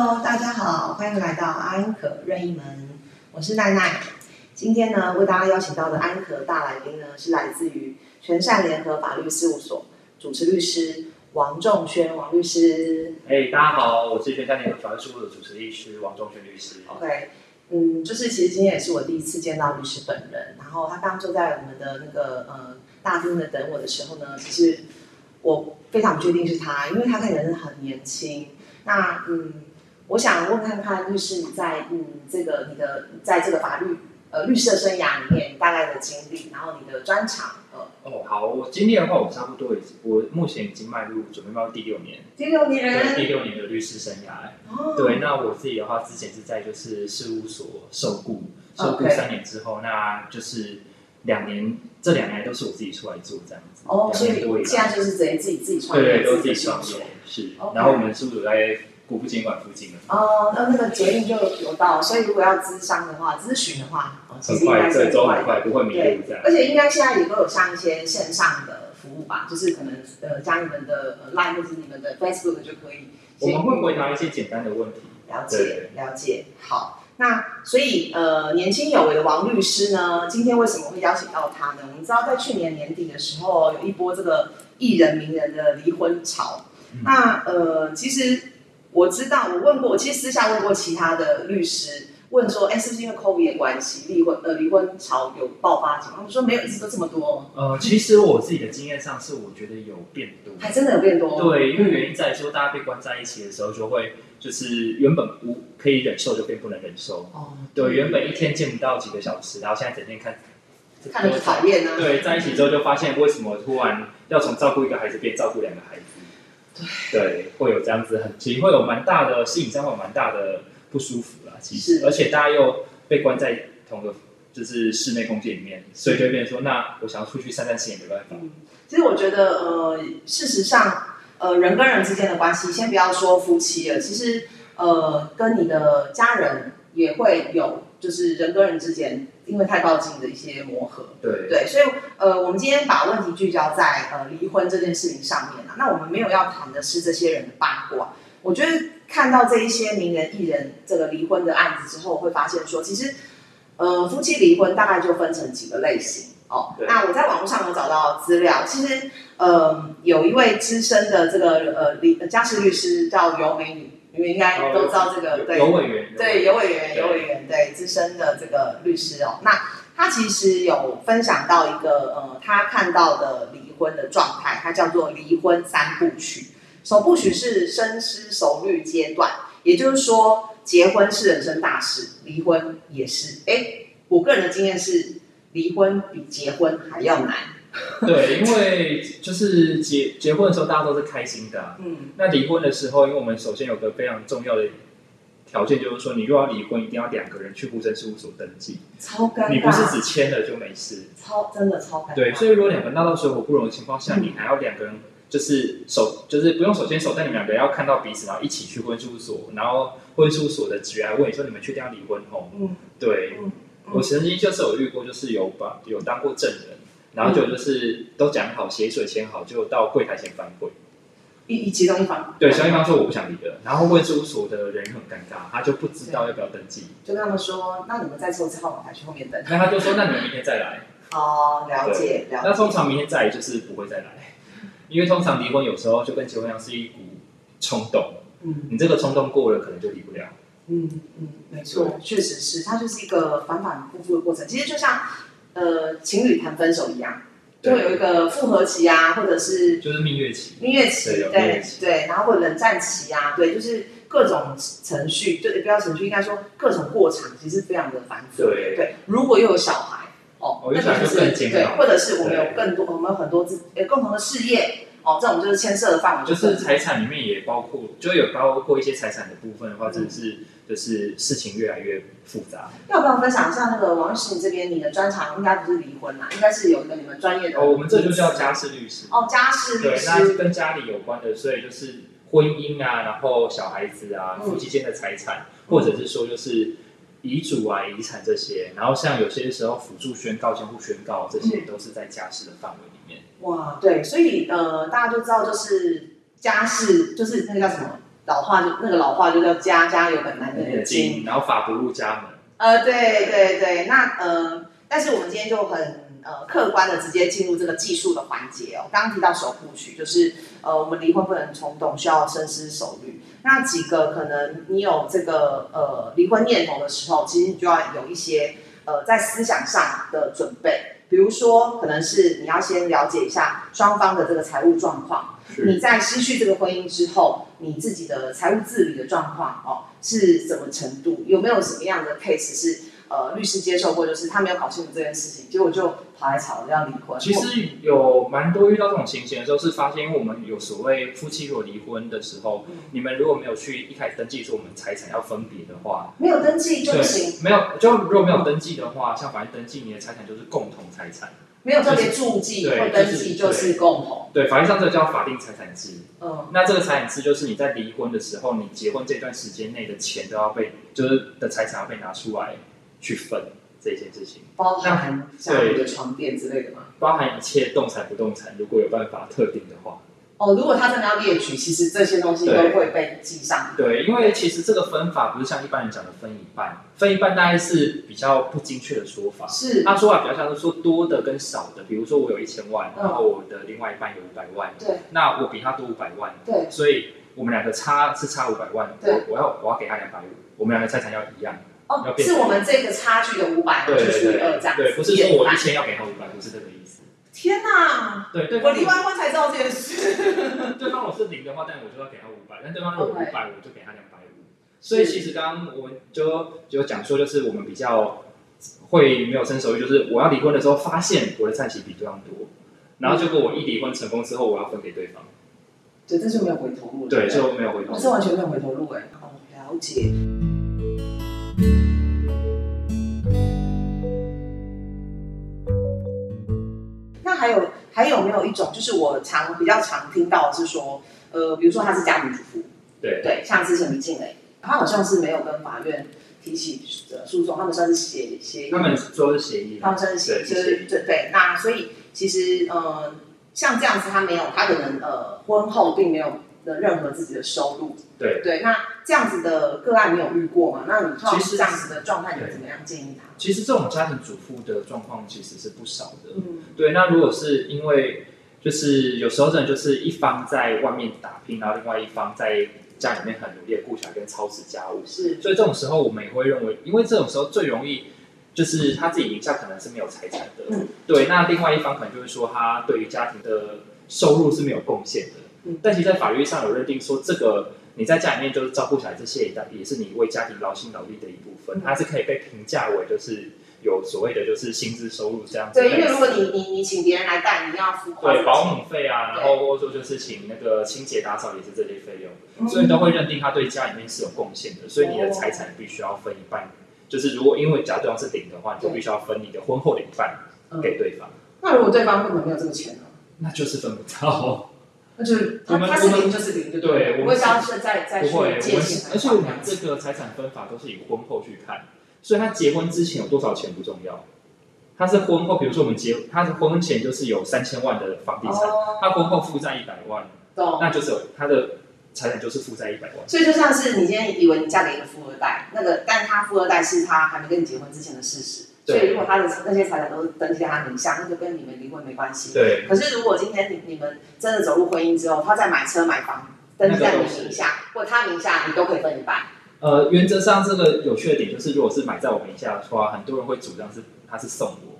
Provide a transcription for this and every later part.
Hello，大家好，欢迎来到安可任意门，我是奈奈。今天呢，为大家邀请到的安可大来宾呢，是来自于全善联合法律事务所主持律师王仲轩王律师。哎，大家好，我是全善联合法律事务所的主持律师王仲轩律师。OK，嗯，就是其实今天也是我第一次见到律师本人，然后他刚刚坐在我们的那个呃大厅的等我的时候呢，其实我非常不确定是他，因为他看起来很年轻。那嗯，我想问看看律师你在嗯这个你的在这个法律呃律师的生涯里面大概的经历，然后你的专长呃哦，好，我经历的话，我差不多已经，我目前已经迈入准备迈入第六年，第六对，第六年的律师生涯。哦对，那我自己的话，之前是在就是事务所受雇，受雇 OK 三年之后，那就是两年，这两年都是我自己出来做这样子。哦，所以两年多以来，现在就是等于自己自己创业，对对，都自己创业是 OK。然后我们事务所在国父纪念馆附近的，哦，那那个捷运就有到，所以如果要咨商的话，咨询的话，哦，其实应该。很快，不会迷对路这样，。而且应该现在也都有像一些线上的服务吧，就是可能呃加你们的呃 Line 或者是你们的 Facebook 就可以我先们会回答一些简单的问题。了解了解。好，那所以呃年轻有为的王律师呢，今天为什么会邀请到他呢？我们知道在去年年底的时候，有一波这个艺人名人的离婚潮。嗯那呃，其实我知道，我问过，我其实私下问过其他的律师，问说，哎，是不是因为 COVID 的关系，离婚呃离婚潮有爆发情况？他们说没有，一直都这么多，呃，其实我自己的经验上是，我觉得有变多。还真的有变多。对，因为原因在于说，大家被关在一起的时候，就会就是原本无可以忍受，就变不能忍受。哦，对，原本一天见不到几个小时，然后现在整天看，看着就讨厌啊。对，在一起之后就发现，为什么突然要从照顾一个孩子变照顾两个孩子？对，会有这样子很，其实会有蛮大的心理上会有蛮大的不舒服啦。其实，而且大家又被关在同个就是室内空间里面，所以就会变成说，那我想要出去散散心也没办法。嗯，其实我觉得，呃，事实上，呃，人跟人之间的关系，先不要说夫妻了，其实，呃，跟你的家人也会有，就是人跟人之间因为太靠近的一些磨合。对，对，所以，呃，我们今天把问题聚焦在呃离婚这件事情上面啊。那我们没有要谈的是这些人的八卦。我觉得看到这一些名人艺人这个离婚的案子之后，会发现说，其实，呃，夫妻离婚大概就分成几个类型哦。对那我在网络上有找到资料，其实，呃，有一位资深的这个呃离家事律师叫尤美女，你们应该都知道这个，对，有委员，对，有委员，对有委员，对资深的这个律师哦。那他其实有分享到一个呃，他看到的离婚的状态，他叫做离婚三部曲。首部曲是深思熟虑阶段，也就是说，结婚是人生大事，离婚也是。哎，我个人的经验是，离婚比结婚还要难。对，因为就是结结婚的时候大家都是开心的啊、嗯，那离婚的时候，因为我们首先有个非常重要的条件，就是说你如果要离婚，一定要两个人去户政事务所登记，超尴尬。你不是只签了就没事。超真的超尴尬。对，所以如果两个人闹到水火不容的情况下，嗯。你还要两个人就是手，就是不用手牵手，但你们两个要看到彼此，然后一起去婚事务所，然后婚事务所的职员来问你说你们确定要离婚？哦？嗯，对，嗯。我曾经就是有遇过，就是有把有当过证人，然后就就是都讲好协议书签好，就到柜台前反悔。一一其中一方对，小一方说我不想离了，然后问事务所的人很尴尬，他就不知道要不要登记，就跟他们说，那你们再抽一次号码牌去后面等。那他就说那你们明天再来。哦，了解了解。那通常明天再来就是不会再来，因为通常离婚有时候就跟结婚一样是一股冲动，嗯你这个冲动过了可能就离不了。嗯嗯，没错，确实是，它就是一个反反复复的过程。其实就像呃情侣谈分手一样，就会有一个复合期啊，或者是就是蜜月期，蜜月期，对对然后或者冷战期啊，对，就是各种程序，就也不要程序，应该说各种过程，其实非常的繁复。对。对，如果又有小孩，哦，那就就是对，或者是我们有更多，我们有很多自呃共同的事业，哦，这种就是牵涉的范围就是财产里面也包括，就有包括一些财产的部分的话，真的是就是事情越来越复杂。要不要分享一下那个王律师，你这边你的专长应该不是离婚啦，应该是有一个你们专业的。哦，我们这就叫家事律师。哦，家事律对，那师。跟家里有关的，所以就是婚姻啊，然后小孩子啊，嗯夫妻间的财产，或者是说就是遗嘱啊、遗产这些，然后像有些时候辅助宣告、监护宣告，这些都是在家事的范围里面。哇，对，所以呃，大家都知道，就是家事，就是那个叫什么老话就那个老话就叫家家有本难念的经。然后法不入家门。呃，对对对，那呃，但是我们今天就很呃客观的直接进入这个技术的环节哦。刚刚提到首部曲，就是呃我们离婚不能冲动，需要深思熟虑。那几个可能你有这个呃离婚念头的时候，其实你就要有一些呃在思想上的准备。比如说，可能是你要先了解一下双方的这个财务状况。你在失去这个婚姻之后，你自己的财务自理的状况哦是什么程度？有没有什么样的 case 是呃律师接受过，就是他没有搞清楚这件事情，结果就跑来吵着要离婚？其实有蛮多遇到这种情形的时候，是发现因为我们有所谓夫妻如果离婚的时候，你们如果没有去一开始登记说我们财产要分别的话，没有登记就不行。没有就如果没有登记的话，像法院登记你的财产就是共同财产。没有特别注记或登记就是共同。对，法律上这个叫法定财产制。嗯，那这个财产制就是你在离婚的时候，你结婚这段时间内的钱都要被，就是的财产要被拿出来去分这件事情。包含像你的床垫之类的吗？包含一切动产不动产，如果有办法特定的话。哦，如果他真的要列举，其实这些东西都会被记上。对，因为其实这个分法不是像一般人讲的分一半，分一半大概是比较不精确的说法。是，他说法比较像是说多的跟少的，比如说我有一千万，然后我的另外一半有五百万，对，那我比他多五百万，对，所以我们两个差是差五百万，对，我要我要给他两百五，我们两个财产要一样。哦，是我们这个差距的五百除以二这样，对，不是说我一千要给他五百，不是这个意思。天哪！对对，我离完婚才知道这件事。对方我是零的话，但我就要给他五百；但对方如果五百，我就给他两百五。所以其实刚刚我们就就讲说，就是我们比较会没有伸手，就是我要离婚的时候，发现我的债期比对方多，然后结果我一离婚成功之后，我要分给对方。对，但是没有回头路了。对，就没有回头。路，是完全没有回头路哎。哦，了解。还有还有没有一种，就是我常比较常听到是说，呃，比如说他是家庭主妇，对。对，像之前李静蕾，他好像是没有跟法院提起诉讼，他们算是协协议，他们说是协议，他们算是协议，对对。那所以其实呃，像这样子，他没有，他可能呃婚后并没有的任何自己的收入，对对。那这样子的个案你有遇过吗？那你其实这样子的状态，你怎么样建议他？其实这种家庭主妇的状况其实是不少的。嗯，对。那如果是因为就是有时候真的就是一方在外面打拼，然后另外一方在家里面很努力的顾小孩跟操持家务，是。所以这种时候我们也会认为，因为这种时候最容易就是他自己名下可能是没有财产的。嗯。对。那另外一方可能就会说他对于家庭的收入是没有贡献的。嗯。但其实，在法律上有认定说这个。你在家里面就是照顾小孩，这些也也是你为家庭劳心劳力的一部分，它是可以被评价为就是有所谓的就是薪资收入这样子。对，因为如果你你你请别人来带，你要付对保姆费啊，然后或者说就是请那个清洁打扫也是这些费用，所以都会认定他对家里面是有贡献的，所以你的财产必须要分一半。就是如果因为假如对方是领的话，你就必须要分你的婚后的一半给对方。那如果对方根本没有这个钱呢？那就是分不到。那就是他他是零就是零，对，不会像是在在不会，借钱，而且我们这个财产分法都是以婚后去看，所以他结婚之前有多少钱不重要，他是婚后，比如说我们结，他是婚前就是有三千万的房地产，他婚后负债一百万，那就是他的财产就是负债一百万。所以就像是你今天以为你嫁给一个富二代，那个，但他富二代是他还没跟你结婚之前的事实。所以，如果他的那些财产都是登记在他名下，那就跟你们离婚没关系。对。可是，如果今天你你们真的走入婚姻之后，他在买车买房登记在你名下，或他名下，你都可以分一半。呃，原则上这个有趣的点就是，如果是买在我名下的话，很多人会主张是他是送我，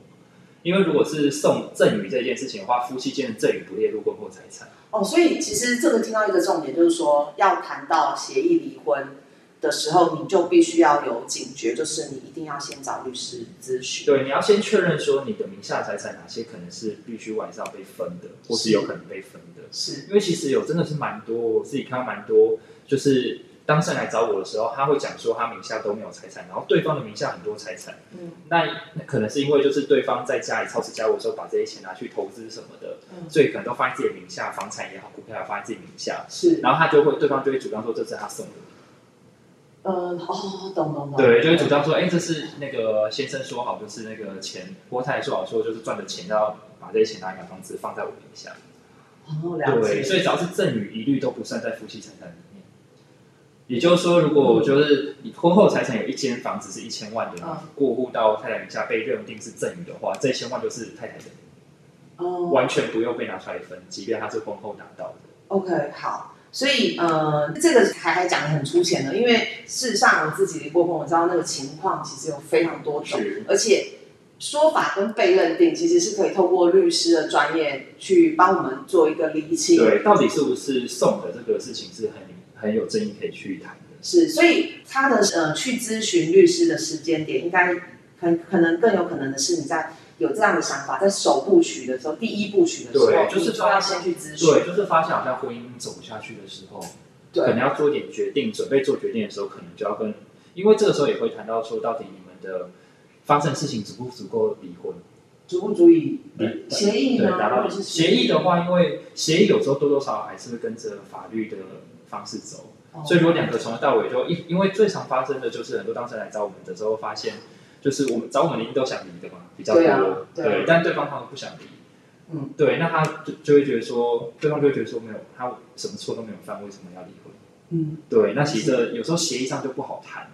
因为如果是送赠与这件事情的话，夫妻间的赠与不列入婚后财产。哦，所以其实这个听到一个重点就是说，要谈到协议离婚。的时候，你就必须要有警觉，就是你一定要先找律师咨询。对，你要先确认说你的名下财产哪些可能是必须晚上被分的，或是有可能被分的。是，因为其实有真的是蛮多，我自己看到蛮多，就是当事人来找我的时候，他会讲说他名下都没有财产，然后对方的名下很多财产。嗯，那可能是因为就是对方在家里操持家务的时候，把这些钱拿去投资什么的，所以可能都放在自己的名下，房产也好，股票也好，放在自己名下。是，然后他就会，对方就会主张说这是他送的。懂懂懂。对，就会主张说，哎，这是那个先生说好，就是那个钱，郭太太说好说，就是赚的钱要把这些钱拿来买房子，放在我名下。哦，了解。对，所以只要是赠与，一律都不算在夫妻财产里面。也就是说，如果就是你婚后财产有一间房子是一千万的，嗯过户到太太名下被认定是赠与的话，这一千万就是太太的，哦完全不用被拿出来分，即便他是婚后拿到的。OK，好，所以呃，这个还还讲的很粗浅的，因为事实上我自己离过婚，我知道那个情况其实有非常多种是，而且说法跟被认定其实是可以透过律师的专业去帮我们做一个厘清。对，到底是不是送的这个事情是很很有争议可以去谈的。是，所以他的呃去咨询律师的时间点，应该很可能更有可能的是你在有这样的想法，在首部曲的时候，第一部曲的时候，对就是你就要先去咨询。对，就是发现好像婚姻走不下去的时候，对可能要做一点决定，准备做决定的时候，可能就要跟，因为这个时候也会谈到说，到底你们的发生事情足不足够离婚？足不足以离协议呢？对达到协议的话，因为协议有时候多多少少还是会跟着法律的方式走，哦所以如果两个从头到尾就因因为最常发生的就是很多当事人来找我们的时候，发现就是我们找我们的一定都想离的嘛，比较多，对啊对啊但对方他们不想离，嗯，对，那他就就会觉得说，对方就会觉得说没有他什么错都没有犯，为什么要离婚？嗯，对，那其实有时候协议上就不好谈。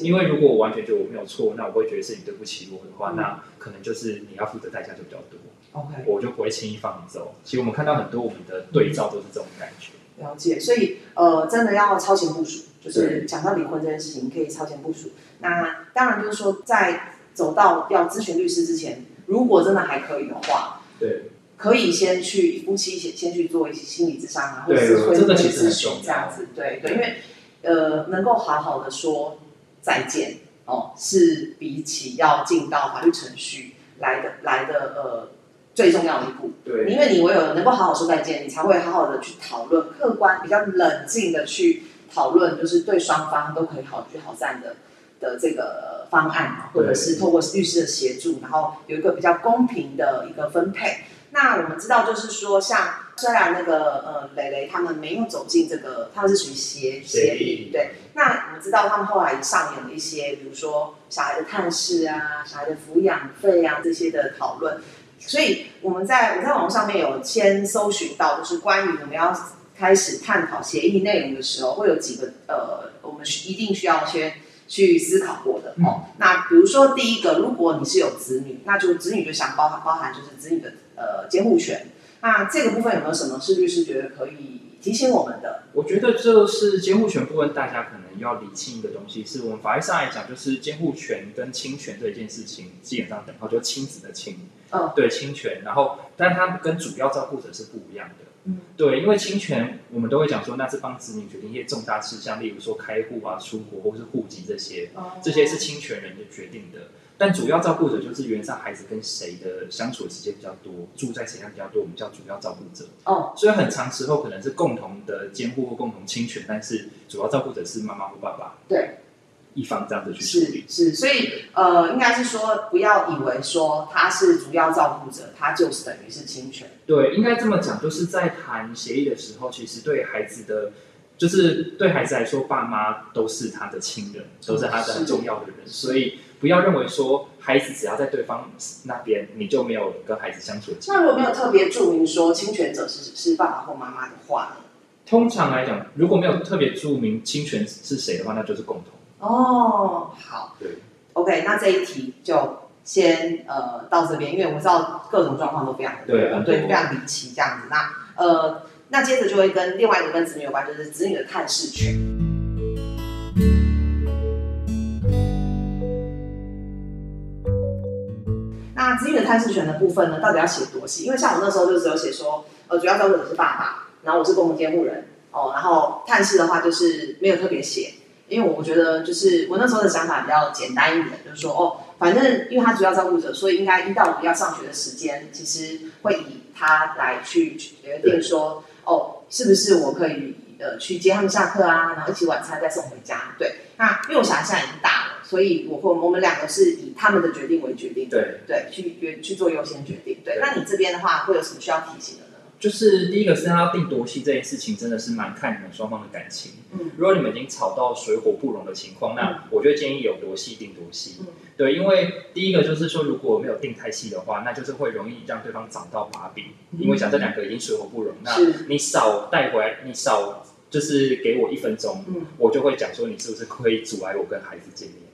因为如果我完全觉得我没有错，那我会觉得是你对不起我的话，嗯那可能就是你要付的代价就比较多。OK，我就不会轻易放你走。其实我们看到很多我们的对照都是这种感觉。了解。所以呃，真的要超前部署，就是对讲到离婚这件事情，你可以超前部署。那当然就是说，在走到要咨询律师之前，如果真的还可以的话，对，可以先去夫妻先先去做一些心理咨商啊，或对者是婚这个姻其实很咨询这样子。对对，因为呃，能够好好的说再见哦，是比起要进到法律程序来的来的呃最重要的一步。对，因为你唯有能够好好说再见，你才会好好的去讨论，客观比较冷静的去讨论，就是对双方都可以好聚好散的的这个方案啊，或者是透过律师的协助，然后有一个比较公平的一个分配。那我们知道，就是说，像虽然那个呃蕾蕾他们没有走进这个，他们是属于协协协议议，对。那我们知道他们后来也上演了一些，比如说小孩的探视啊、小孩的抚养费啊这些的讨论。所以我们在我在网络上面有先搜寻到，就是关于我们要开始探讨协议内容的时候，会有几个呃，我们一定需要先去思考过的哦。那比如说第一个，如果你是有子女，那就子女就想包含包含就是子女的呃监护权。那这个部分有没有什么是律师觉得可以提醒我们的？我觉得这是监护权部分，大家可能要理清一个东西，是我们法律上来讲，就是监护权跟侵权这件事情，基本上等号就是亲子的亲，嗯，对侵权，然后但它跟主要照顾者是不一样的。嗯，对，因为侵权，我们都会讲说，那是帮子女决定一些重大事项，例如说开户啊、出国或是户籍这些，这些是侵权人的决定的。但主要照顾者就是原则上孩子跟谁的相处的时间比较多，住在谁家比较多，我们叫主要照顾者。哦，所以很长时候可能是共同的监护或共同侵权，但是主要照顾者是妈妈或爸爸对，一方这样子去处理。是，所以呃，应该是说不要以为说他是主要照顾者，他就是等于是侵权。对，应该这么讲，就是在谈协议的时候，其实对孩子的，就是对孩子来说，爸妈都是他的亲人，都是他的很重要的人，所以不要认为说孩子只要在对方那边，你就没有跟孩子相处。那如果没有特别注明说侵权者是是爸爸或妈妈的话？通常来讲，如果没有特别注明侵权是谁的话，那就是共同。哦，好对，OK，那这一题就先呃到这边，因为我们知道各种状况都非常的对对，非常离奇这样子。那呃，那接着就会跟另外一个跟子女有关，就是子女的探视权。那子女的探视权的部分呢，到底要写多细？因为像我那时候就只有写说，呃，主要照顾者是爸爸，然后我是共同监护人，哦，然后探视的话就是没有特别写，因为我觉得就是我那时候的想法比较简单一点，就是说哦，反正因为他主要照顾者，所以应该一到五要上学的时间，其实会以他来去决定说哦，是不是我可以呃去接他们下课啊，然后一起晚餐再送回家。对，那因为我小孩现在已经大了，所以我会我们两个是以他们的决定为决定，对，对，去决去做优先决定。对，对那你这边的话会有什么需要提醒的呢？就是第一个是他要定多细这件事情，真的是蛮看你们双方的感情。嗯如果你们已经吵到水火不容的情况，那我就建议有多细定多细。嗯对，因为第一个就是说，如果没有定太细的话，那就是会容易让对方找到把柄。因为讲这两个已经水火不容，那你少带回来，你少就是给我一分钟，嗯我就会讲说你是不是可以阻碍我跟孩子见面。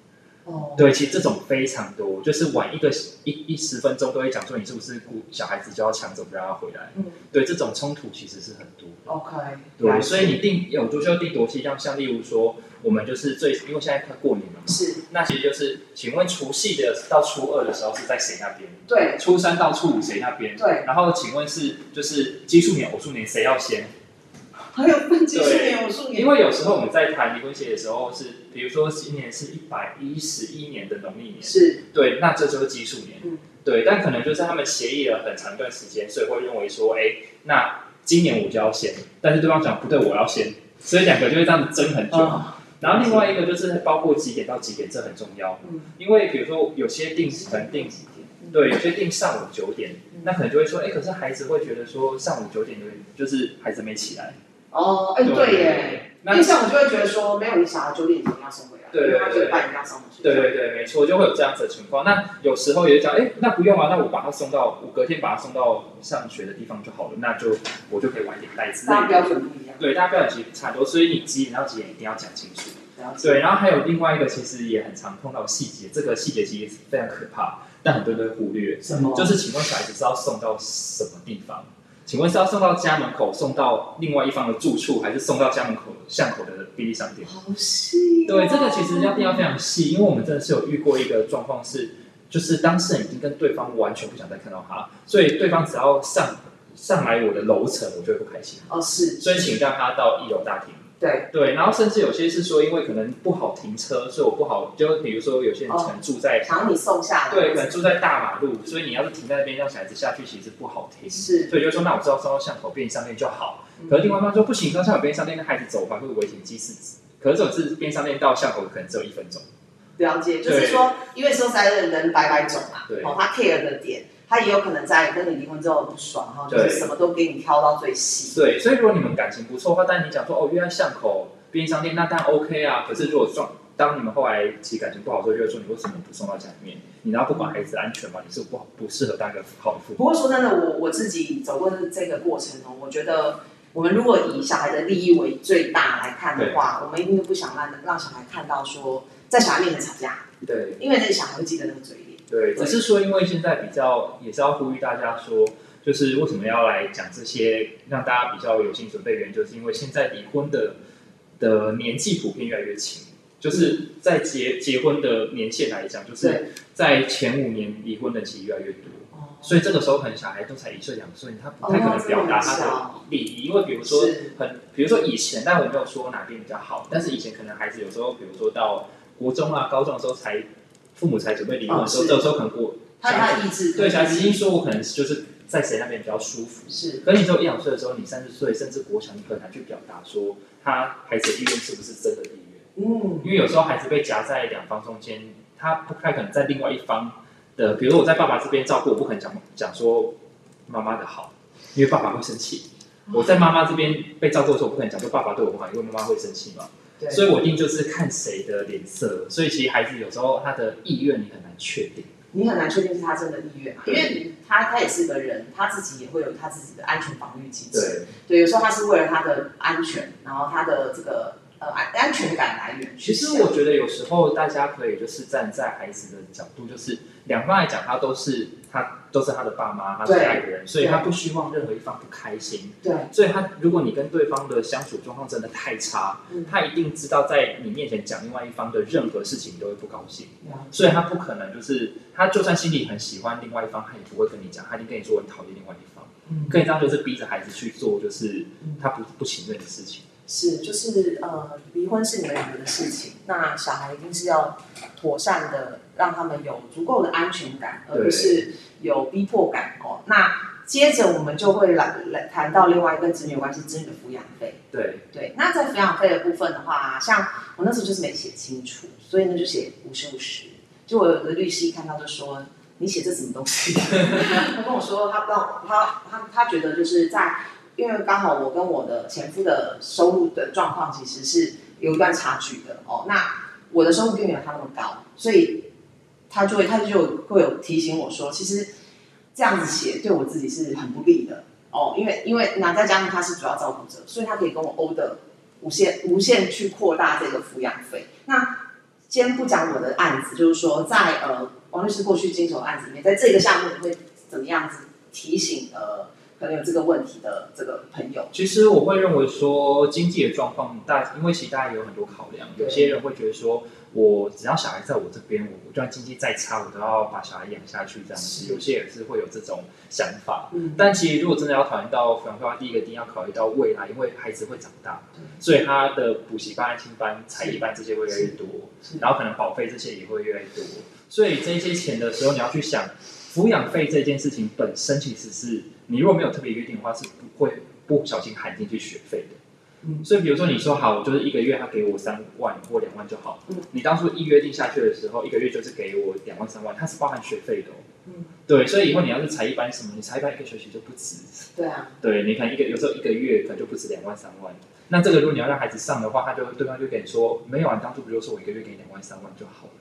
哦，对，其实这种非常多，就是晚一个一一十分钟都会讲说你是不是顾小孩子就要抢走不让他回来。嗯对，这种冲突其实是很多的。，OK，对，所以你定有多就定多期，像像例如说，我们就是最因为现在快过年了嘛，是那其实就是，请问除夕的到初二的时候是在谁那边？对初三到初五谁那边？对，然后请问是就是奇数年、偶数年谁要先？还有分奇数年、偶数年，因为有时候我们在谈离婚协议的时候是，比如说今年是一百一十一年的农历年，是。对，那这就是奇数年。嗯。对，但可能就是他们协议了很长一段时间，所以会认为说，哎，那今年我就要先，但是对方讲不对，我要先，所以两个就会这样子争很久。哦。然后另外一个就是包括几点到几点，这很重要，嗯。因为比如说有些定可能定几点对，有些定上午九点，嗯那可能就会说，哎，可是孩子会觉得说上午九点有点就是孩子没起来，哦，哎对耶，因那为像我就会觉得说，没有你小孩九点一定要送回来，对因为他觉得八点要上回去，对对对，没错，就会有这样子的情况。那有时候也讲，哎，那不用啊，那我把他送到，我隔天把他送到上学的地方就好了，那就我就可以晚一点带之类大家标。准不一样，对，大家标准其实差不多，所以你几点到几点一定要讲清楚。对，然后还有另外一个，其实也很常碰到细节，这个细节其实非常可怕，但很多人都会忽略。什么？就是请问小孩子是要送到什么地方？请问是要送到家门口，送到另外一方的住处，还是送到家门口巷口的便利商店？好细、哦，对，这个其实要定要非常细，因为我们真的是有遇过一个状况是，就是当事人已经跟对方完全不想再看到他，所以对方只要上上来我的楼层，我就会不开心，哦是，所以请让他到一楼大厅。对，对，然后甚至有些是说，因为可能不好停车，所以我不好，就比如说有些人可能住在、想要你送下来，对，可能住在大马路，所以你要是停在那边让小孩子下去，其实不好停。是，所以就说，那我知道送到巷口便利商店就好。嗯。可是另外一方说不行，到巷口便利商店，那孩子走还会危险机四可是这种是便利商店到巷口可能只有一分钟。了解，就是说，因为说实在的人白白走嘛，对。哦，他 care 的点，他也有可能在跟你离婚之后不爽，哈，就是什么都给你挑到最细，对，所以如果你们感情不错的话，但你讲说哦约在巷口便利商店，那当然 OK 啊。可是如果撞当你们后来其实感情不好的时候，就会说你为什么不送到家里面？你难道不管孩子安全吗？你是不不适合当一个好的父母？不过说真的，我我自己走过这个过程哦，我觉得我们如果以小孩的利益为最大来看的话，我们一定都不想让让小孩看到说在小孩面前吵架，对因为那个小孩会记得那个嘴脸。对，只是说因为现在比较也是要呼吁大家说，就是为什么要来讲这些，让大家比较有心准备的原因，就是因为现在离婚的的年纪普遍越来越轻。就是在结结婚的年限来讲，就是，在前五年离婚的其实越来越多。哦所以这个时候可能小孩都才一岁两岁，他不太可能表达他的利益，因为比如说很，比如说以前，但我没有说哪边比较好，但是以前可能孩子有时候，比如说到国中啊、高中的时候才父母才准备离婚的时候，这个时候可能我他他的意志对小孩子已经说我可能就是在谁那边比较舒服。是可是你只有一两岁的时候，你三十岁甚至国小，你很难去表达说他孩子的意愿是不是真的意愿。嗯因为有时候孩子被夹在两方中间，他不太可能在另外一方的，比如说我在爸爸这边照顾，我不可能讲讲说妈妈的好，因为爸爸会生气。我在妈妈这边被照顾的时候，我不可能讲说爸爸对我不好，因为妈妈会生气嘛。对，所以我一定就是看谁的脸色。所以其实孩子有时候他的意愿你很难确定。你很难确定是他真的意愿嘛，因为他他也是个人，他自己也会有他自己的安全防御机制。对，对，有时候他是为了他的安全，然后他的这个呃安安全感来源其。实我觉得有时候大家可以就是站在孩子的角度，就是两方来讲，他都是他都是他的爸妈，他是对爱的人，所以他不希望任何一方不开心。对。所以他，如果你跟对方的相处状况真的太差，嗯。他一定知道在你面前讲另外一方的任何事情你都会不高兴，所以他不可能就是他就算心里很喜欢另外一方，他也不会跟你讲，他一定跟你说我很讨厌另外一方，嗯。可以这样就是逼着孩子去做就是嗯。他不不情愿的事情。是就是呃，离婚是你们两个的事情，那小孩一定是要妥善的让他们有足够的安全感，而不是有逼迫感哦。那接着我们就会来来谈到另外一个子女关系，子女的抚养费。对，对，那在抚养费的部分的话，像我那时候就是没写清楚，所以呢就写五十五十。就我有个律师一看到就说：“你写这什么东西？” 他跟我说他不知道，他他他觉得就是在，因为刚好我跟我的前夫的收入的状况其实是有一段差距的哦。那我的收入并没有他那么高，所以他就会他就会有提醒我说，其实这样子写对我自己是很不利的。哦，因为因为那再加上他是主要照顾者，所以他可以跟我 o 的无限无限去扩大这个抚养费。那先不讲我的案子，就是说在呃王律师过去经手的案子里面，在这个项目你会怎么样子提醒呃可能有这个问题的这个朋友？其实我会认为说经济的状况大，因为其实大家有很多考量，有些人会觉得说。我只要小孩在我这边，我就算经济再差，我都要把小孩养下去这样子。有些也是会有这种想法，嗯。但其实如果真的要讨论到抚养费，第一个一定要考虑到未来，因为孩子会长大，所以他的补习班、青班、才艺班这些会越来越多，然后可能保费这些也会越来越多。所以这些钱的时候，你要去想抚养费这件事情本身，其实是你如果没有特别约定的话，是不会不小心含进去学费的。嗯所以，比如说你说好，就是一个月他给我三万或两万就好。嗯，你当初一约定下去的时候，一个月就是给我两万三万，它是包含学费的。哦嗯，对，所以以后你要是才一班什么，你才一班一个学期就不止。对啊。对，你看一个有时候一个月可能就不止两万三万。那这个如果你要让孩子上的话，他就对方就跟你说，没有啊，当初不就说我一个月给你两万三万就好了。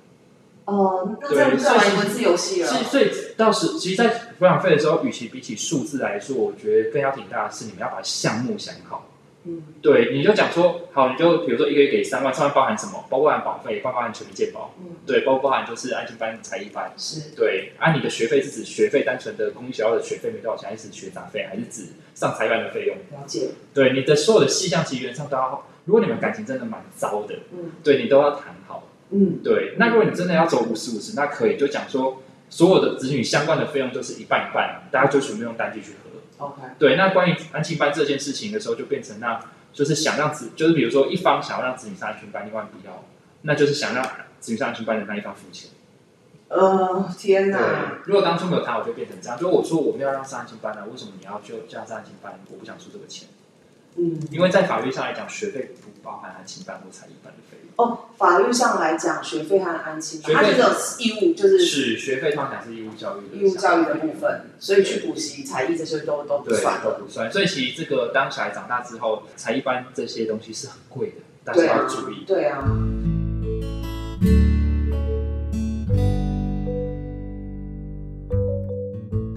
哦，那这样是玩文字游戏了。所以到时其实，在抚养费的时候，与其比起数字来说，我觉得更要挺大的是，你们要把项目想好。嗯，对，你就讲说好，你就比如说一个月给三万，三万包含什么？包含保费，包含全民健保，嗯，对，包包含就是安心班、才艺班，是，对。按你的学费是指学费单纯的公立学校的学费没多少钱，还是指学杂费，还是指上才班的费用？了解。对，你的所有的细项其实原上都要，如果你们感情真的蛮糟的，嗯，对你都要谈好，嗯，对。那如果你真的要走五十五十，那可以就讲说所有的子女相关的费用都是一半一半，大家就全部用单据去核。OK。对，那关于安亲班这件事情的时候，就变成那。就是想让子，就是比如说一方想要让子女上安全班，另外不要，那就是想让子女上安全班的那一方付钱。呃，天哪！如果当初没有他，我就变成这样。就我说我没有让上安全班啊，为什么你要就叫上安全班？我不想出这个钱。嗯，因为在法律上来讲，学费不包含安亲班或才艺班的费用。哦，法律上来讲，学费和安亲班，它是有义务，就是是学费，通常讲是义务教育的义务教育的部分，所以去补习才艺这些都都不算，都不算。所以其实这个当小孩长大之后，才艺班这些东西是很贵的，大家要注意。对啊。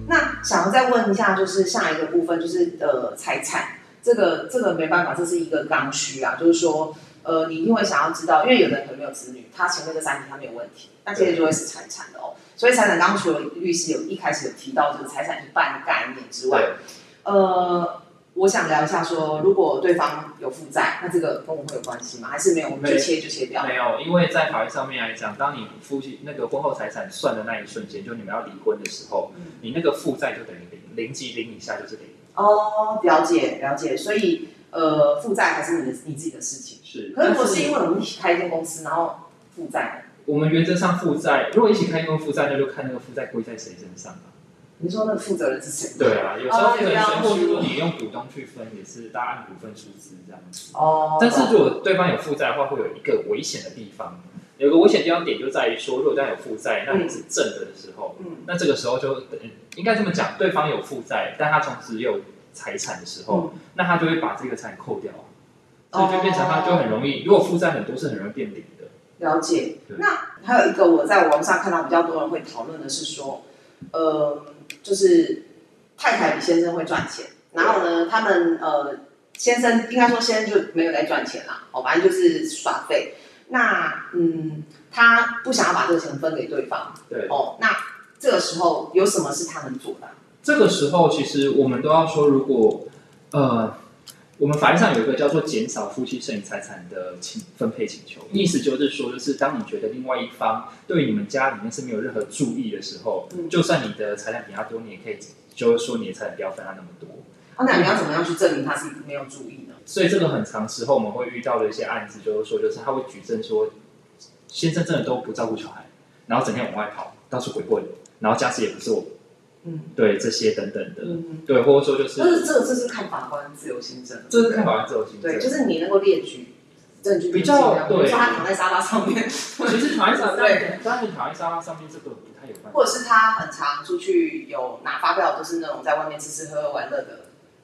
那想要再问一下，就是下一个部分，就是呃财产。这个这个没办法，这是一个刚需啊，就是说，呃，你一定会想要知道，因为有的人可能没有子女，他前面这三题他没有问题，那接着就会是财产的哦。所以财产刚刚除了律师有一开始有提到这个财产一半的概念之外，呃，我想聊一下说，如果对方有负债，那这个跟我们会有关系吗？还是没有？我们就切就切掉。没有，因为在法律上面来讲，当你夫妻那个婚后财产算的那一瞬间，就你们要离婚的时候，你那个负债就等于零，零级零以下就是零。哦，了解了解，所以呃，负债还是你的你自己的事情。是，可是我是因为我们一起开一间公司，然后负债。我们原则上负债，如果一起开一间负债，那就看那个负债归在谁身上了。你说那个负责人是谁？对啊，有时候分分如果你用股东去分，也是大家按股份出资这样子。哦。但是如果对方有负债的话，会有一个危险的地方。有个危险地方点就在于说，如果对方有负债，那你是正的的时候，嗯，那这个时候就等应该这么讲，对方有负债，但他同时有财产的时候，那他就会把这个财产扣掉，所以就变成他就很容易，如果负债很多，是很容易变零的。了解。那还有一个我在网上看到比较多人会讨论的是说，呃，就是太太比先生会赚钱，然后呢，他们呃先生应该说先生就没有在赚钱啦，哦，反正就是耍废。那嗯，他不想要把这个钱分给对方，对哦。那这个时候有什么是他能做的？这个时候其实我们都要说，如果呃，我们法律上有一个叫做减少夫妻剩余财产的请分配请求，意思就是说，就是当你觉得另外一方对你们家里面是没有任何注意的时候，就算你的财产比他多，你也可以就是说你的财产不要分他那么多。啊，那你要怎么样去证明他是没有注意呢？所以这个很长时候我们会遇到的一些案子，就是说，就是他会举证说，先生真的都不照顾小孩，然后整天往外跑，到处鬼混，然后家事也不做，嗯，对这些等等的，嗯对，或者说就是，但是这个这是看法官自由行政，这是看法。官自由行政，对，就是你能够列举证据比较，对，说他躺在沙发上面，其实躺在沙发，对，但是躺在沙发上面这个不太有关。系，或者是他很常出去有拿发票，都是那种在外面吃吃喝喝玩乐的。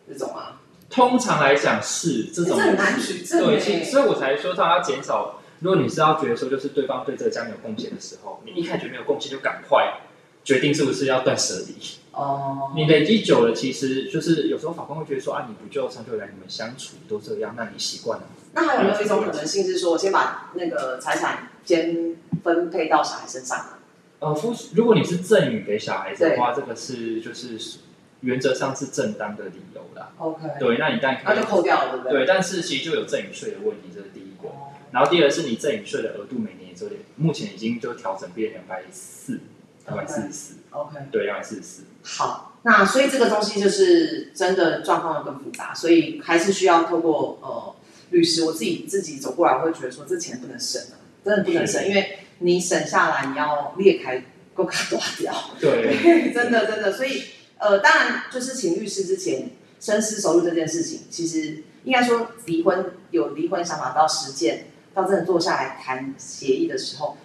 这种啊，通常来讲是这种，对，所以我才说他要减少。如果你是要觉得说，就是对方对这个家庭有贡献的时候，你一开始没有贡献就赶快，决定是不是要断舍离。哦，你累积久了，其实就是有时候法官会觉得说啊，你不就长久以来你们相处都这样，那你习惯了？那还有没有一种可能性是说，我先把那个财产先分配到小孩身上呢？呃，夫，如果你是赠与给小孩子的话，这个是就是原则上是正当的理由啦。OK，对，那你当然那就扣掉了，对不对？对，但是其实就有赠与税的问题，这是第一个。然后第二是你赠与税的额度每年也只有点，目前已经就调整变两百四，两百四十四，OK，对，两百四十四。好，那所以这个东西就是真的状况要更复杂，所以还是需要透过呃律师，我自己自己走过来，我会觉得说这钱不能省啊，真的不能省，因为你省下来你要裂开够卡断掉，对，真的真的，所以呃，当然就是请律师之前深思熟虑这件事情，其实应该说离婚有离婚想法到实践，到真的坐下来谈协议的时候，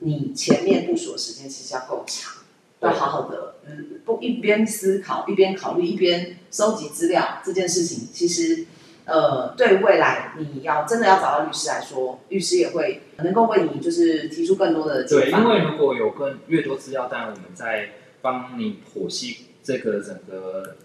你前面部署的时间其实要够长，要好好的嗯不一边思考一边考虑一边收集资料这件事情，其实。呃，对未来你要真的要找到律师来说，律师也会能够为你就是提出更多的解对，因为如果有更越多资料，当然我们在帮你剖析这个整个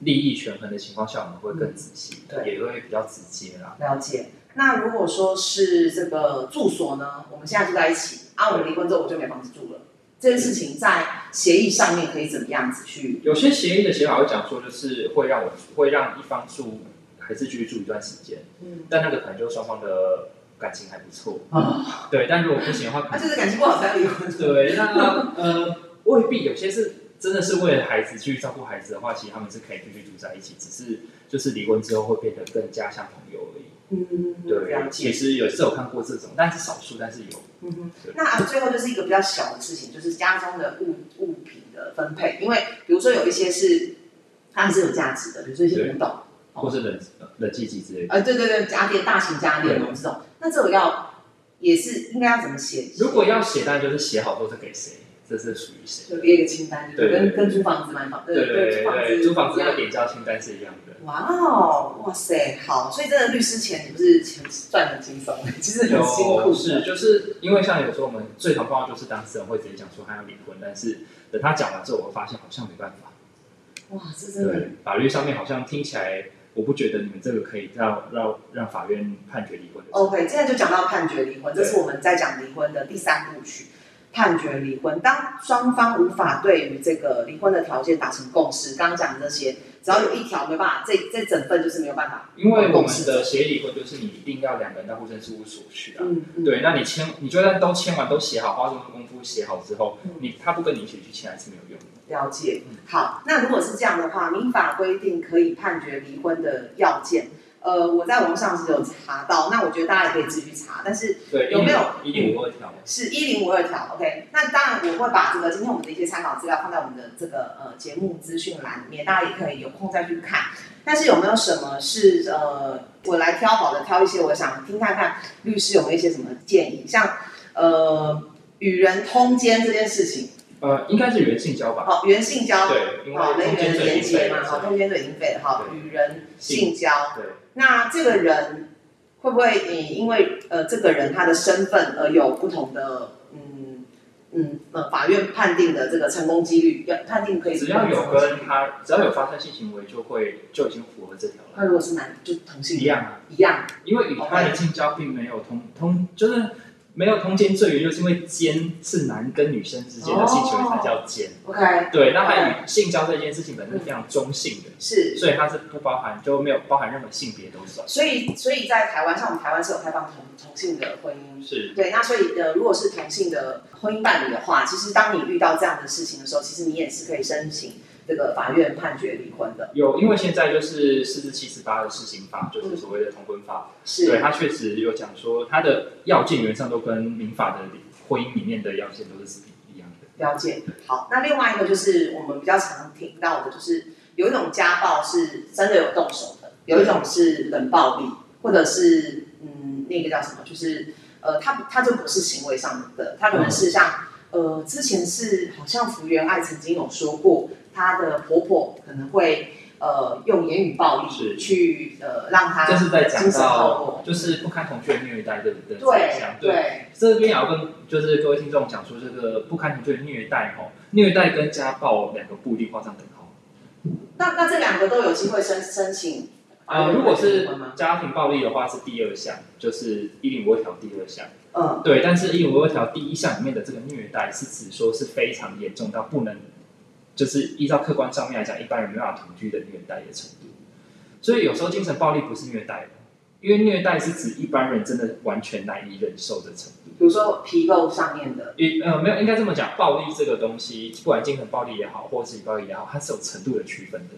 利益权衡的情况下，我们会更仔细，嗯对也会比较直接啦。了解。那如果说是这个住所呢，我们现在住在一起，啊，我们离婚之后我就没房子住了，这件事情在协议上面可以怎么样子去？有些协议的写法会讲说，就是会让我会让一方住还是继续住一段时间，嗯但那个可能就双方的感情还不错，啊，对。但如果不行的话，可能他就是感情不好才要离婚。对，那呃 未必，有些是真的是为了孩子去照顾孩子的话，其实他们是可以继续住在一起，只是就是离婚之后会变得更加像朋友而已。嗯，对。其实有是有看过这种，但是少数，但是有。嗯哼，那啊，最后就是一个比较小的事情，就是家中的物物品的分配，因为比如说有一些是它们是有价值的，比如说一些古董，或是冷冷气机之类的。呃，对对对，家电、大型家电这种，那这种要也是应该要怎么写？如果要写，当然就是写好说是给谁，这是属于谁。就列一个清单，就跟跟租房子买房，对对租房对，子租房子一样的点交清单是一样的。哇哦，哇塞，好，所以真的律师钱你不是钱赚很轻松，其实很辛苦是，就是因为像有时候我们最常碰到就是当事人会直接讲说他要离婚，但是等他讲完之后，我会发现好像没办法。哇，这真的，法律上面好像听起来，我不觉得你们这个可以让让让法院判决离婚的。OK。现在就讲到判决离婚，这是我们在讲离婚的第三部曲。判决离婚，当双方无法对于这个离婚的条件达成共识，刚刚讲的这些，只要有一条没办法，这这整份就是没有办法。因为我们的协议离婚就是你一定要两个人到户政事务所去啊。嗯，嗯，对，那你签，你就算都签完都写好，花这么多功夫写好之后嗯，你他不跟你一起去签还是没有用的。了解嗯。好，那如果是这样的话，民法规定可以判决离婚的要件，呃，我在网上是有查到，那我觉得大家也可以自己去查，但是对，有没有一零五二条？是一零五二条，OK。那当然我会把这个今天我们的一些参考资料放在我们的这个呃节目资讯栏里面，大家也可以有空再去看。但是有没有什么是呃我来挑好的，挑一些我想听看看律师有没有一些什么建议，像呃与人通奸这件事情，呃，应该是原性交吧？好，原性交，对，因为好，人与人的连接嘛，好，通奸罪已经废了，好，与人性交，对，那这个人会不会你因为呃这个人他的身份而有不同的嗯嗯呃法院判定的这个成功几率？要判定可以只要有跟他只要有发生性行为，就会就已经符合这条了。那如果是男就同性一样啊，一样因为与他的性交并没有通通，就是没有通奸罪，就是因为奸是男跟女生之间的性行为才叫奸。，OK 对，那还与性交这件事情本身是非常中性的，是。所以它是不包含就没有包含任何性别都算。所以，所以在台湾，像我们台湾是有开放同同性的婚姻，是，对，那所以呃，如果是同性的婚姻伴侣的话，其实当你遇到这样的事情的时候，其实你也是可以申请这个法院判决离婚的，有，因为现在就是四至七十八的施行法，就是所谓的同婚法，对是它确实有讲说他的要件原则上都跟民法的婚姻里面的要件都是一样的。了解。好，那另外一个就是我们比较常听到的，就是有一种家暴是真的有动手的，有一种是冷暴力，或者是嗯，那个叫什么，就是呃，他他就不是行为上的，他可能是像呃，之前是好像福原爱曾经有说过，她的婆婆可能会呃用言语暴力去呃让她这是在讲到。就是不堪同居的虐待的的对现象。对，对，这边也要跟就是各位听众讲说，这个不堪同居的虐待哦，虐待跟家暴两个不一定画上等号。那那这两个都有机会申申请？呃，如果是家庭暴力的话，是第二项，就是一零五二条第二项。嗯，对。但是一零五二条第一项里面的这个虐待，是指说是非常严重到不能，就是依照客观上面来讲，一般人没办法同居的虐待的程度。所以有时候精神暴力不是虐待，因为虐待是指一般人真的完全难以忍受的程度。比如说皮肉上面的，也呃没有，应该这么讲，暴力这个东西，不管精神暴力也好，或者是暴力也好，它是有程度的区分的。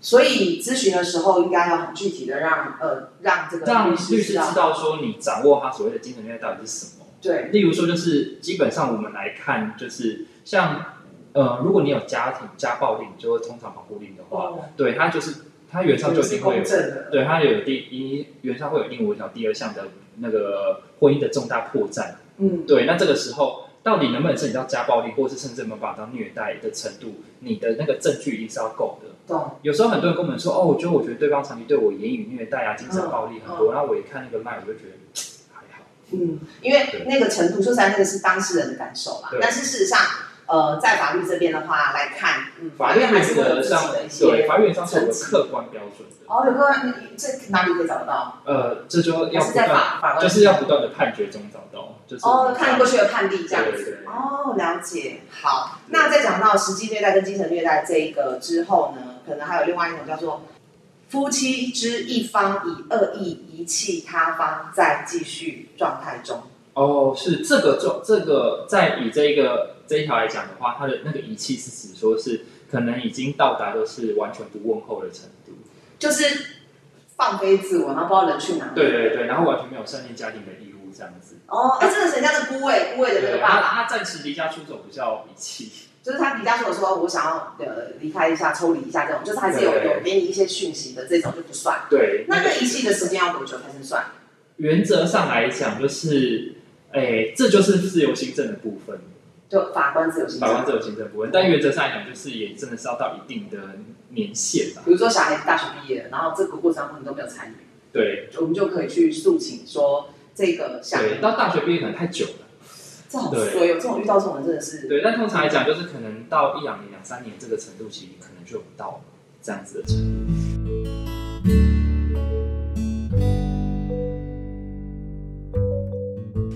所以咨询的时候，应该要很具体的让呃让这个让律师知道说你掌握他所谓的精神虐待到底是什么。对，例如说就是基本上我们来看，就是像呃如果你有家庭家暴令，就会通常保护令的话，对他就是他原上就一定会有，对他有第一原上会有另五条第二项的那个婚姻的重大破绽。嗯，对，那这个时候到底能不能申请到家暴力，或是甚至有没有办法到虐待的程度，你的那个证据一定是要够的。有时候很多人跟我们说，哦，我觉得我觉得对方长期对我言语虐待啊，精神暴力很多，然后我一看那个麦，我就觉得 还好。嗯，因为那个程度，说实在，那个是当事人的感受啦。但是事实上，呃，在法律这边的话来看，嗯，法院还是有自己的一些对，法院上是有个客观标准的。哦，有客观，这哪里可以找得到？呃，这就要不断，就是要不断的判决中找到，就是哦，看过去的判例这样子。哦，了解。好，那再讲到实际虐待跟精神虐待这个之后呢？可能还有另外一种叫做夫妻之一方以恶意遗弃他方，在继续状态中。哦，是这个状，这个在以这个这一条来讲的话，它的那个遗弃是指说是可能已经到达都是完全不问候的程度，就是放飞自我，然后不知道人去哪。对对对，然后完全没有善尽家庭的义务这样子。哦，哎，这个人家是孤位，孤位的那个爸爸，他暂时离家出走，不叫遗弃。就是他离家出走说，我想要呃离开一下，抽离一下这种，就是还是有有给你一些讯息的这种就不算。对，那那遗弃的时间要多久才能算？原则上来讲，就是哎，这就是自由行政的部分。就法官自由行政，法官自由行政部分。但原则上来讲，就是也真的是要到一定的年限吧。比如说小孩子大学毕业，然后这个过程中你都没有参与，对，我们就可以去诉请说这个项目。到大学毕业可能太久了。对，有这种遇到这种人真的是。对，但通常来讲，就是可能到一两年、两三年这个程度，其实可能就到这样子的程度。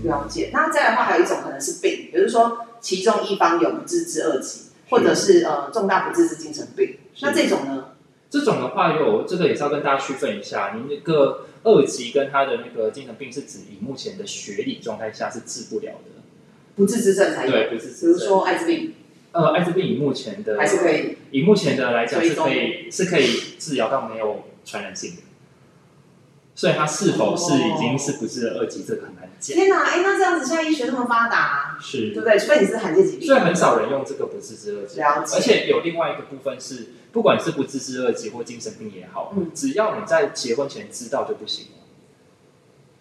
了解。那再来的话，还有一种可能是病，比如说其中一方有不治之恶疾，或者是呃重大不治之精神病。那这种呢？这种的话，有这个也是要跟大家区分一下，您那个二级跟他的那个精神病是指以目前的学理状态下是治不了的。不治之症才有，对，不治之症。比如说艾滋病，呃，艾滋病以目前的还是可以，以目前的来讲是可以是可以治疗到没有传染性的，所以它是否是已经是不治的二级，这个很难讲。天哪，哎，那这样子现在医学那么发达，是，对不对？除非你是罕见疾病，所以很少人用这个不治之二解。而且有另外一个部分是，不管是不治之二级或精神病也好，嗯，只要你在结婚前知道就不行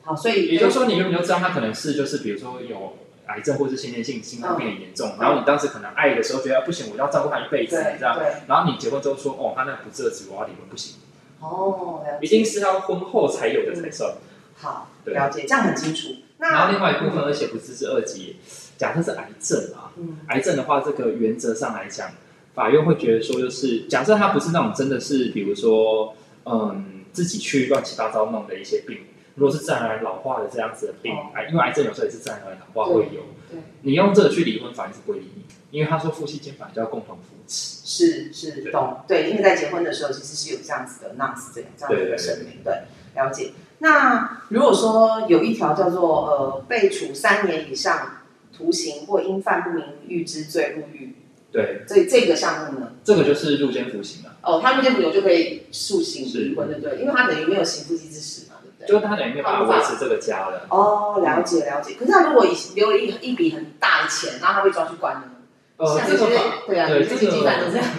好，所以也就是说，你原本就知道他可能是就是比如说有。癌症或是先天性心脏病很严重，然后你当时可能爱的时候觉得不行，我要照顾他一辈子，这样，然后你结婚之后说，哦，他那不治之我要离婚不行，哦，一定是要婚后才有的才算。好，了解，这样很清楚。然后另外一部分，而且不是是二级，假设是癌症啊，癌症的话，这个原则上来讲，法院会觉得说，就是假设他不是那种真的是，比如说，嗯，自己去乱七八糟弄的一些病。如果是自然而然老化的这样子的病，癌，因为癌症有时候也是自然而然老化会有。对，你用这个去离婚，法院是不会理你，因为他说夫妻间本来就要共同扶持。是是，懂。对，因为在结婚的时候其实是有这样子的 n 子这样这样子的声明。对，了解。那如果说有一条叫做呃被处三年以上徒刑或因犯不明预知罪入狱，对，这这个项目呢？这个就是入监服刑了。哦，他入监服刑就可以诉刑离婚，对不对？因为他等于没有行夫妻之实。就他等于没有办法维持这个家了。哦，了解了解。可是他如果以留了一一笔很大的钱，然后他被抓去关呢？呃，这个法对啊，对这个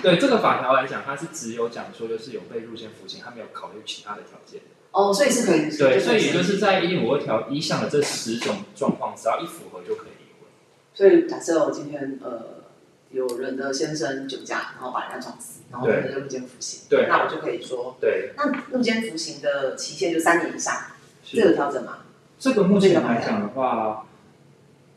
对这个法条来讲，它是只有讲说就是有被入监服刑，他没有考虑其他的条件。哦，所以是可以。对，所以也就是在一零五二条一项的这十种状况，只要一符合就可以离婚。所以假设我今天呃有人的先生酒驾，然后把人家撞死。然后可能就入监服刑，对，那我就可以说，对，那入监服刑的期限就三年以上，这个调整吗？这个目前来讲的话，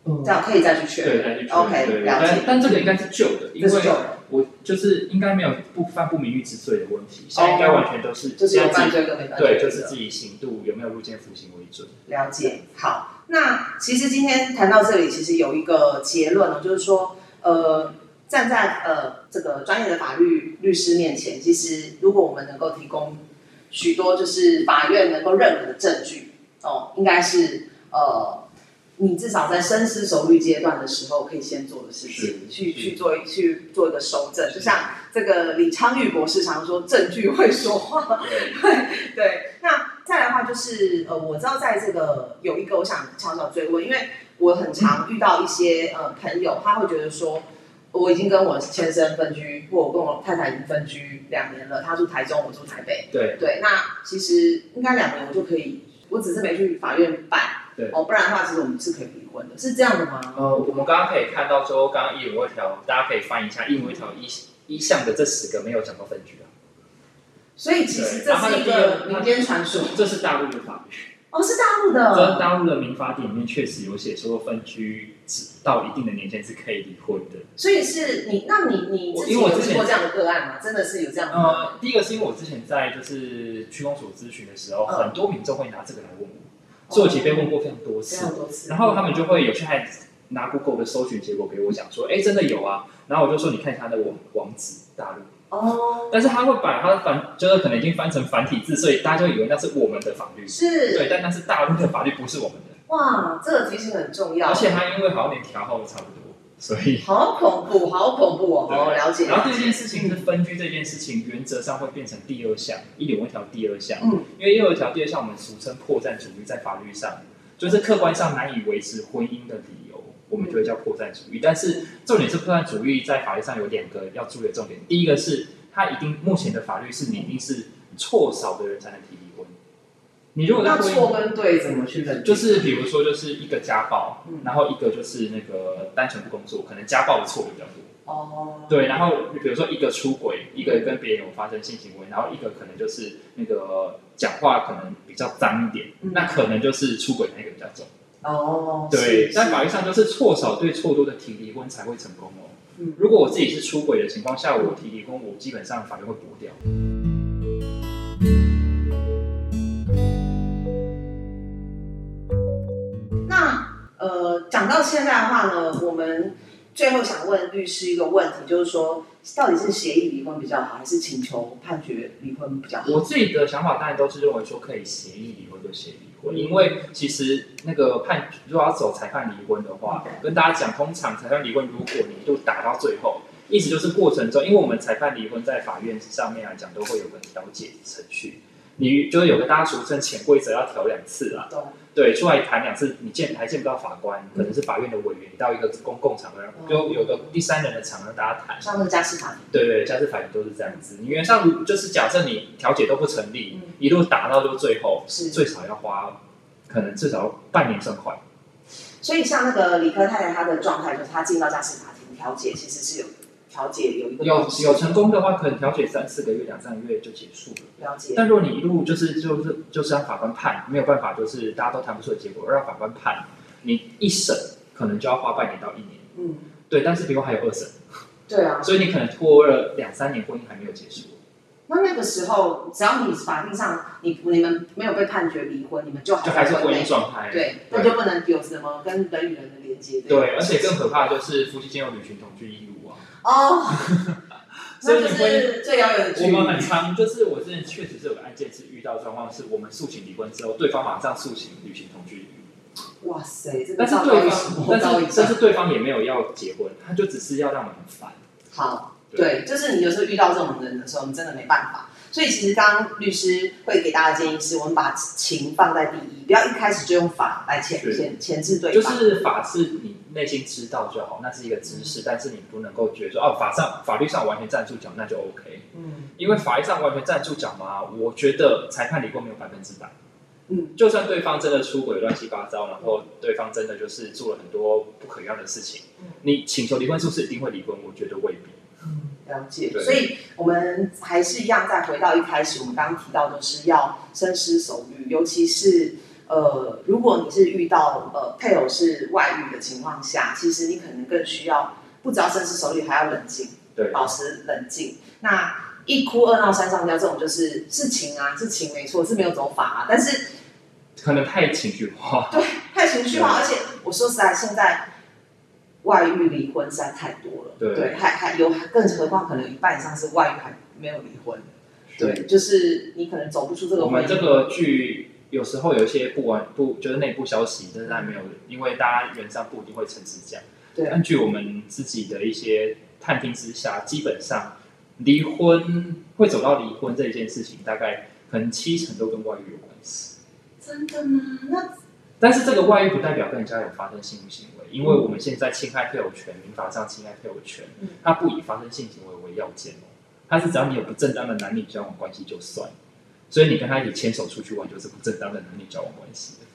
这样可以再去确对，认。再去确 OK，认。了解但但这个应该是旧的，因为这是旧的，我就是应该没有不犯不名誉之罪的问题，现在应该完全都是哦就是自己犯罪跟没犯罪对，就是自己刑度有没有入监服刑为准。了解。好，那其实今天谈到这里，其实有一个结论哦，就是说，呃，站在呃这个专业的法律律师面前，其实如果我们能够提供许多就是法院能够认可的证据，哦，应该是呃。你至少在深思熟虑阶段的时候，可以先做的事情，去去做一去做一个收证。就像这个李昌钰博士常说，证据会说话。对，对，那再来的话就是，呃，我知道在这个有一个，我想悄悄追问，因为我很常遇到一些呃朋友，他会觉得说，我已经跟我先生分居，或我跟我太太已经分居两年了，他住台中，我住台北，对，对，那其实应该两年我就可以，我只是没去法院办，对哦，不然的话，其实我们是可以离婚的，是这样的吗？呃，我们刚刚可以看到说，刚刚一五二条，大家可以翻一下一五二条一一项的这十个没有讲到分居啊，所以其实这是一个民间传说，这是大陆的法律。哦，是大陆这的，大陆的民法典里面确实有写说，分居只到一定的年限是可以离婚的。所以是你，那你你自己有遇过这样的个案吗？真的是有这样的？呃，第一个是因为我之前在就是区公所咨询的时候，嗯很多民众会拿这个来问我，所以我其实被问过非常多次。然后他们就会有去还拿 Google 的搜寻结果给我讲说，哎，真的有啊。然后我就说，你看一下那网网址，大陆。哦，但是他会把它繁，就是可能已经翻成繁体字，所以大家就以为那是我们的法律。是对，但那是大陆的法律，不是我们的。哇，这个提醒很重要，而且他因为好像连调号都差不多，所以。好恐怖，好恐怖哦！对哦，了解。然后第二件事情是分居这件事情，原则上会变成第二项，一点问条第二项。嗯，因为一二条第二项我们俗称破绽主义，在法律上就是客观上难以维持婚姻的理由，我们就会叫破绽主义。但是重点是破绽主义在法律上有两个要注意的重点，第一个是它一定目前的法律是你一定是错少的人才能提离婚。你如果在那婚姻错跟对怎么去分？就是比如说，就是一个家暴，嗯然后一个就是那个单纯不工作，可能家暴的错比较多。哦，对，然后比如说一个出轨，一个跟别人有发生性行为，然后一个可能就是那个讲话可能比较脏一点，嗯那可能就是出轨那个比较重。哦，对，是在法律上就是错少对错多的提离婚才会成功哦。嗯如果我自己是出轨的情况下，我提离婚，我基本上法院会驳掉。到现在的话呢，我们最后想问律师一个问题，就是说，到底是协议离婚比较好，还是请求判决离婚比较好？我自己的想法当然都是认为说可以协议离婚就协议离嗯。婚，因为其实那个判如果要走裁判离婚的话，跟大家讲，通常裁判离婚如果你就打到最后，意思就是过程中，因为我们裁判离婚在法院上面来讲都会有个调解程序，你就是有个大家俗称潜规则要调两次啦，懂对，出来谈两次，你见还见不到法官，可能是法院的委员，你到一个公共场合，就有个第三人的场合大家谈。像那个家事法庭，对对，家事法庭都是这样子。你原上如就是假设你调解都不成立，嗯一路打到就最后，是最少要花可能至少半年算快。所以像那个理科太太，她的状态就是她进到家事法庭调解，其实是有调解有一个有有成功的话，可能调解三四个月、两三个月就结束了。了解，但如果你一路就是就是就是让法官判，没有办法，就是大家都谈不出的结果，让法官判，你一审可能就要花半年到一年。嗯，对，但是比如还有二审，对啊。所以你可能拖了两三年，婚姻还没有结束。那那个时候，只要你法庭上你你们没有被判决离婚，你们就就还是婚姻状态。对，那就不能有什么跟人与人的连接。对，而且更可怕的就是夫妻间有履行同居义务啊。哦，所以你会是最遥远的距我离。们很常就是我之前确实是有个案件是遇到状况，是我们诉请离婚之后，对方马上诉请履行同居，哇塞，这个但是糟糕对方但糟糕一是但是对方也没有要结婚，他就只是要让我们很烦。好，对，就是你有时候遇到这种人的时候，你真的没办法。所以其实刚刚律师会给大家建议是，我们把情放在第一，不要一开始就用法来前是前前置对就。是法是你内心知道就好，那是一个知识，但是你不能够觉得说哦，法上法律上完全站住脚，那就 OK。嗯因为法律上完全站住脚嘛，我觉得裁判离婚没有百分之百。嗯，就算对方真的出轨乱七八糟，然后对方真的就是做了很多不可原谅的事情，嗯你请求离婚是不是一定会离婚？我觉得未必。了解，所以我们还是一样，再回到一开始，我们刚刚提到就是要深思熟虑，尤其是呃，如果你是遇到呃配偶是外遇的情况下，其实你可能更需要不只要深思熟虑，还要冷静，对，保持冷静。那一哭二闹三上吊这种就是是情啊，是情没错，是没有走法啊，但是可能太情绪化，对，太情绪化，而且我说实在，现在外遇离婚实在太多了，对对，还还有更何况可能一半以上是外遇还没有离婚，对，就是你可能走不出这个我。们这个剧有时候有一些不完不就是内部消息，但是还没有，因为大家原上不一定会诚实讲。对根据我们自己的一些探听之下，基本上离婚会走到离婚这一件事情，大概可能七成都跟外遇有关系。真的吗？那但是这个外遇不代表跟人家有发生性行为，因为我们现在侵害配偶权，民法上侵害配偶权嗯，它不以发生性行为为要件哦，它是只要你有不正当的男女交往关系就算，所以你跟他一起牵手出去玩就是不正当的男女交往关系的，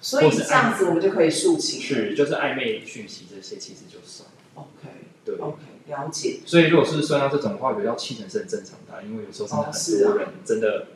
所以这样子我们就可以诉请。是就是暧昧讯息这些其实就算，OK 对。OK，了解。所以如果是算到这种的话，我觉得要七成是很正常的啊，因为有时候很多人真的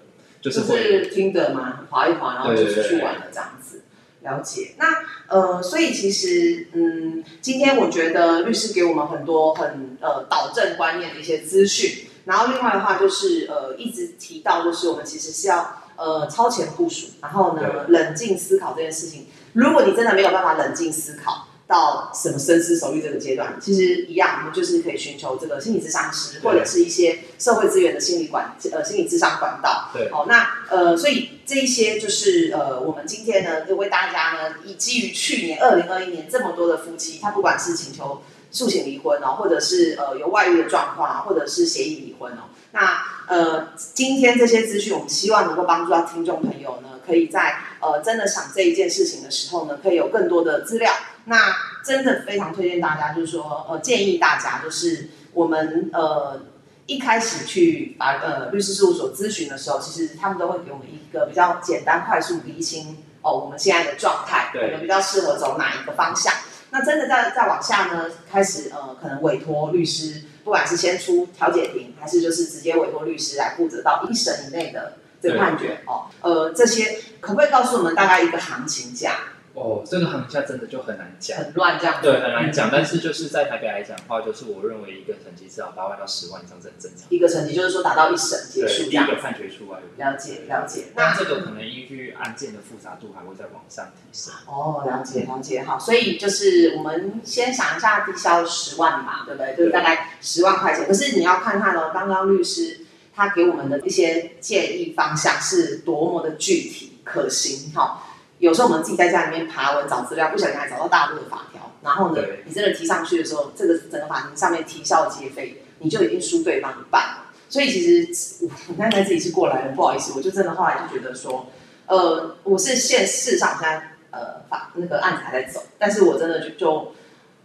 就就是会是听的嘛，划一划，然后就出去玩了这样子。了解。那呃，所以其实嗯，今天我觉得律师给我们很多很呃导正观念的一些资讯。然后另外的话就是呃，一直提到就是我们其实是要呃超前部署，然后呢冷静思考这件事情。如果你真的没有办法冷静思考，到什么深思熟虑这个阶段，其实一样，我们就是可以寻求这个心理咨商师，或者是一些社会资源的心理管呃心理咨商管道。对好、那呃，所以这一些就是呃，我们今天呢，就为大家呢，以基于去年二零二一年这么多的夫妻，他不管是请求诉请离婚哦，或者是呃有外遇的状况，或者是协议离婚哦，那呃，今天这些资讯，我们希望能够帮助到听众朋友呢，可以在呃真的想这一件事情的时候呢，可以有更多的资料。那真的非常推荐大家，就是说呃，建议大家就是我们呃一开始去把呃律师事务所咨询的时候，其实他们都会给我们一个比较简单快速厘清哦我们现在的状态，可对能比较适合走哪一个方向。那真的再再往下呢，开始呃可能委托律师，不管是先出调解庭，还是就是直接委托律师来负责到一审以内的这个判决哦。呃，这些可不可以告诉我们大概一个行情价？哦，这个行下真的就很难讲。很乱这样，对，很难讲，但是就是在台北来讲的话，就是我认为一个成绩至少八万到十万以上是很正常。一个成绩就是说达到一审结，束这样第一个。判决出来，了解了解，那那这个可能依据案件的复杂度还会再往上提升。哦，了解了解，好，所以就是我们先想一下低消十万吧，对不对？就是大概十万块钱。可是你要看看哦，刚刚律师他给我们的一些建议方向是多么的具体可行，哈、有时候我们自己在家里面爬文找资料，不小心还找到大陆的法条，然后呢，你真的提上去的时候，这个整个法庭上面啼笑皆非，你就已经输对方一半了。所以其实我我刚才自己是过来人，不好意思，我就真的后来就觉得说，呃，我是现事实上现在呃法那个案子还在走，但是我真的就就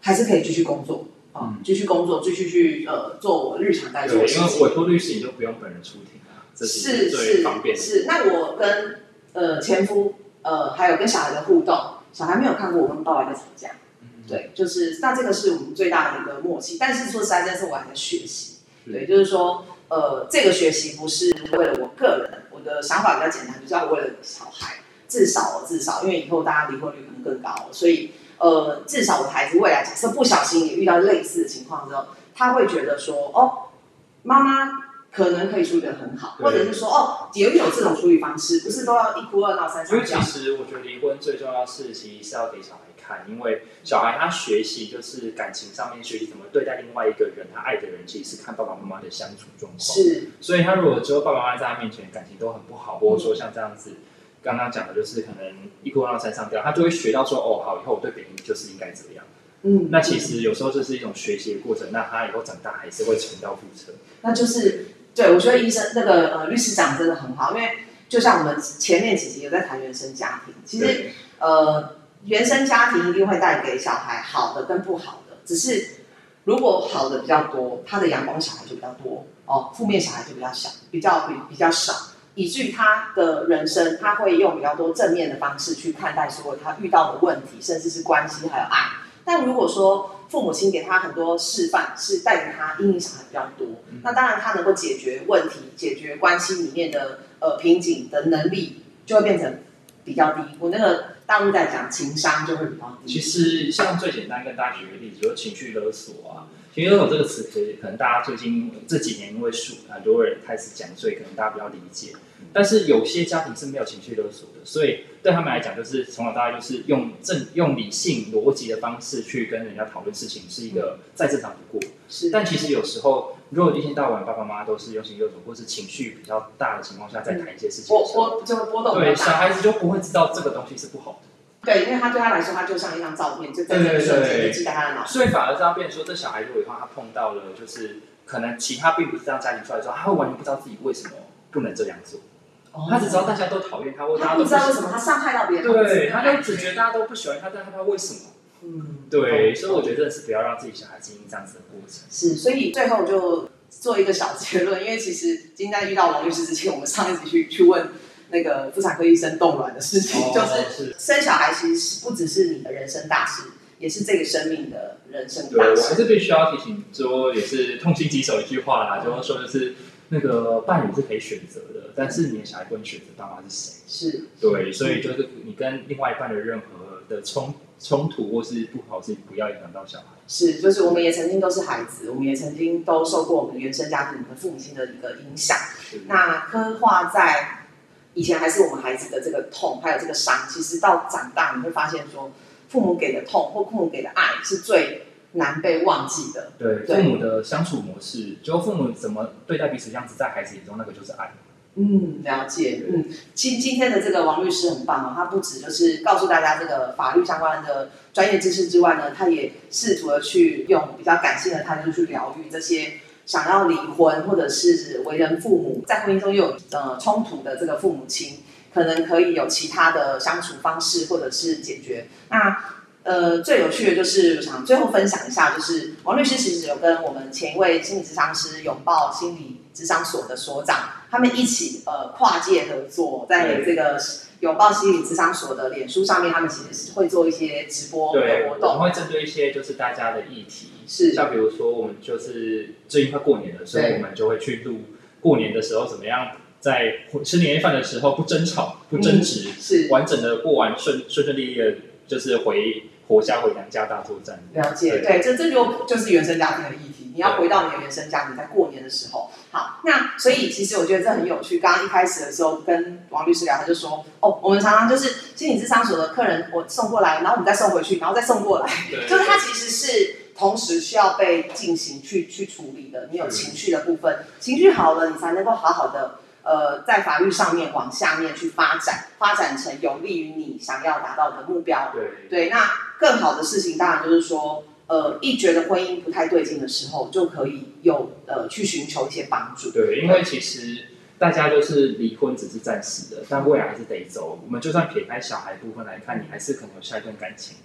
还是可以继续工作啊，继续工作，继续去呃做我日常该做对，的事情。因为委托律师你就不用本人出庭啊，这是最方便的。是是，那我跟呃前夫呃还有跟小孩的互动，小孩没有看过我跟爸爸在吵架，嗯，对，就是那这个是我们最大的一个默契。但是说实在，这是我还在学习，是对，就是说呃这个学习不是为了我个人，我的想法比较简单，就是要为了小孩，至少至少，因为以后大家离婚率可能更高，所以呃至少我的孩子未来假设不小心也遇到类似的情况之后，他会觉得说哦妈妈。可能可以处理的很好，或者是说哦，也有这种处理方式，不是都要一哭二闹三因为上吊。其实我觉得离婚最重要的是，其实是要给小孩看，因为小孩他学习就是感情上面学习怎么对待另外一个人，他爱的人其实是看爸爸妈妈的相处状况。是，所以他如果之后爸爸妈妈在他面前感情都很不好，或者说像这样子，刚刚讲的就是可能一哭二闹三上吊，他就会学到说哦，好，以后我对别人就是应该这样。嗯，那其实有时候这是一种学习的过程，那他以后长大还是会重蹈覆辙。那就是对我觉得医生那个呃律师讲得真的很好，因为就像我们前面几集有在谈原生家庭，其实呃原生家庭一定会带给小孩好的跟不好的，只是如果好的比较多，他的阳光小孩就比较多哦，负面小孩就比较小，比较比比较少。以至于他的人生，他会用比较多正面的方式去看待所有他遇到的问题，甚至是关系还有爱。但如果说父母亲给他很多示范，是带给他阴影小孩比较多，那当然他能够解决问题、解决关系里面的呃瓶颈的能力，就会变成比较低。我那个大陆在讲情商就会比较低。其实像最简单跟大家举个例子，就是情绪勒索啊。情绪勒索这个词，可可能大家最近这几年因为数很多人开始讲，所以可能大家比较理解。但是有些家庭是没有情绪勒索的，所以对他们来讲，就是从小到大就是用正用理性逻辑的方式去跟人家讨论事情，是一个再正常不过。是，但其实有时候，如果一天到晚爸爸妈妈都是用情绪勒索，或是情绪比较大的情况下，在谈一些事情，波波就会波动对，小孩子就不会知道这个东西是不好的。对，因为他对他来说，他就像一张照片，就在那个瞬间记在他的脑。所以反而这样变说，这小孩如果以后他碰到了，就是可能其他并不是这样家庭出来的时候，他会完全不知道自己为什么不能这样做。他只知道大家都讨厌他，或他不知道为什么他伤害到别人。对，他就只觉得大家都不喜欢他，但他不知道为什么。嗯，对，所以我觉得是不要让自己小孩经历这样子的过程。是，所以最后就做一个小结论，因为其实今天在遇到王律师之前，我们上一集去去问那个妇产科医生冻卵的事情，就是生小孩其实是不只是你的人生大事，也是这个生命的人生大事。我还是必须要提醒说，也是痛心疾首一句话啦，就是说就是。那个伴侣是可以选择的，但是你的小孩不能选择爸妈是谁。是，对，所以就是你跟另外一半的任何的冲冲突或是不好事情，不要影响到小孩。是，就是我们也曾经都是孩子，我们也曾经都受过我们原生家庭的父母亲的一个影响。那刻画在以前还是我们孩子的这个痛，还有这个伤，其实到长大你会发现说，父母给的痛或父母给的爱是最。难被忘记的，对父母的相处模式，就父母怎么对待彼此样子，在孩子眼中那个就是爱。嗯，了解。嗯，今今天的这个王律师很棒哦，他不止就是告诉大家这个法律相关的专业知识之外呢，他也试图的去用比较感性的态度去疗愈这些想要离婚或者是为人父母，在婚姻中又有呃冲突的这个父母亲，可能可以有其他的相处方式或者是解决。那呃，最有趣的就是我想最后分享一下，就是王律师其实有跟我们前一位心理咨商师拥抱心理咨商所的所长，他们一起呃跨界合作，在这个拥抱心理咨商所的脸书上面，他们其实是会做一些直播的活动，我们会针对一些就是大家的议题，是。像比如说我们就是最近快过年了，所以我们就会去录过年的时候怎么样在吃年夜饭的时候不争吵、不争执，是。完整的过完顺顺顺利利的，就是回。活家回娘家大作战，了解，对，这这就就是原生家庭的议题。你要回到你的原生家庭，在过年的时候，好，那所以其实我觉得这很有趣。刚刚一开始的时候跟王律师聊，他就说，哦，我们常常就是心理咨商所的客人，我送过来，然后我们再送回去，然后再送过来，就是他其实是同时需要被进行去去处理的。你有情绪的部分，情绪好了，你才能够好好的。呃，在法律上面往下面去发展，发展成有利于你想要达到的目标。对对，那更好的事情当然就是说，呃，一觉得婚姻不太对劲的时候，就可以有呃去寻求一些帮助。对，因为其实大家就是离婚只是暂时的，但未来还是得走。我们就算撇开小孩部分来看，你还是可能有下一段感情。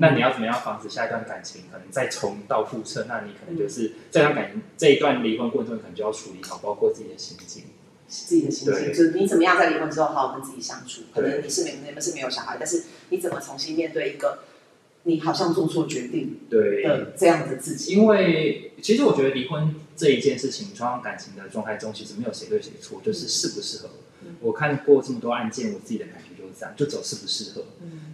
那你要怎么样防止下一段感情可能再重蹈覆辙？那你可能就是这段感情这一段离婚过程中，可能就要处理好，包括自己的心境。自己的心情，就是你怎么样在离婚之后好好跟自己相处。可能你是没你们是没有小孩，但是你怎么重新面对一个你好像做错决定的这样的自己？因为其实我觉得离婚这一件事情，双方感情的状态中，其实没有谁对谁错，就是适不适合。我看过这么多案件，我自己的感觉就是这样，就走适不适合。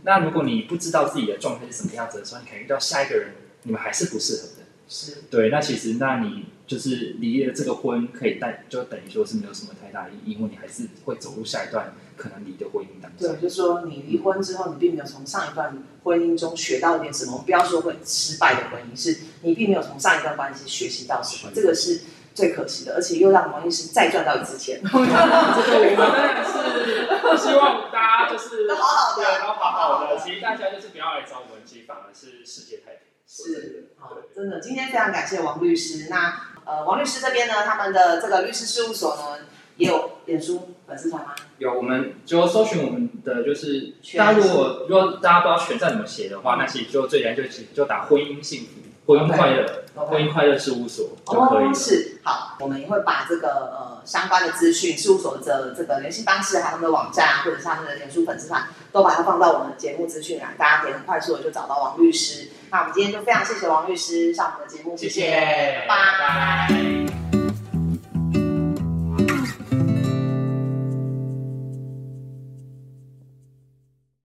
那如果你不知道自己的状态是什么样子的时候，你可能遇到下一个人，你们还是不适合的。是对，那其实那你。就是离了这个婚，可以带就等于说是没有什么太大意义，因为你还是会走入下一段可能离的婚姻当中。对，就是说你离婚之后，你并没有从上一段婚姻中学到一点什么。不要说会失败的婚姻，是你并没有从上一段关系学习到什么，这个是最可惜的，而且又让王律师再赚到一次钱。这个我们是希望大家就是都好好的，都好好的。其实大家就是不要来找我们，其实反而是世界太平。是，好，真的，今天非常感谢王律师。那。呃，王律师这边呢，他们的这个律师事务所呢，也有脸书粉丝团吗？有，我们就搜寻我们的就是，大家如果如果大家不知道全站怎么写的话，那其实就最简单就就打婚姻幸福、婚姻快乐、婚姻快乐事务所就可以。是，好，我们也会把这个呃相关的资讯、事务所的这个联系方式，还有他们的网站或者是他们的脸书粉丝团，都把它放到我们的节目资讯栏，大家可以很快速的就找到王律师。那我们今天就非常谢谢王律师上我们的节目，谢谢，拜拜。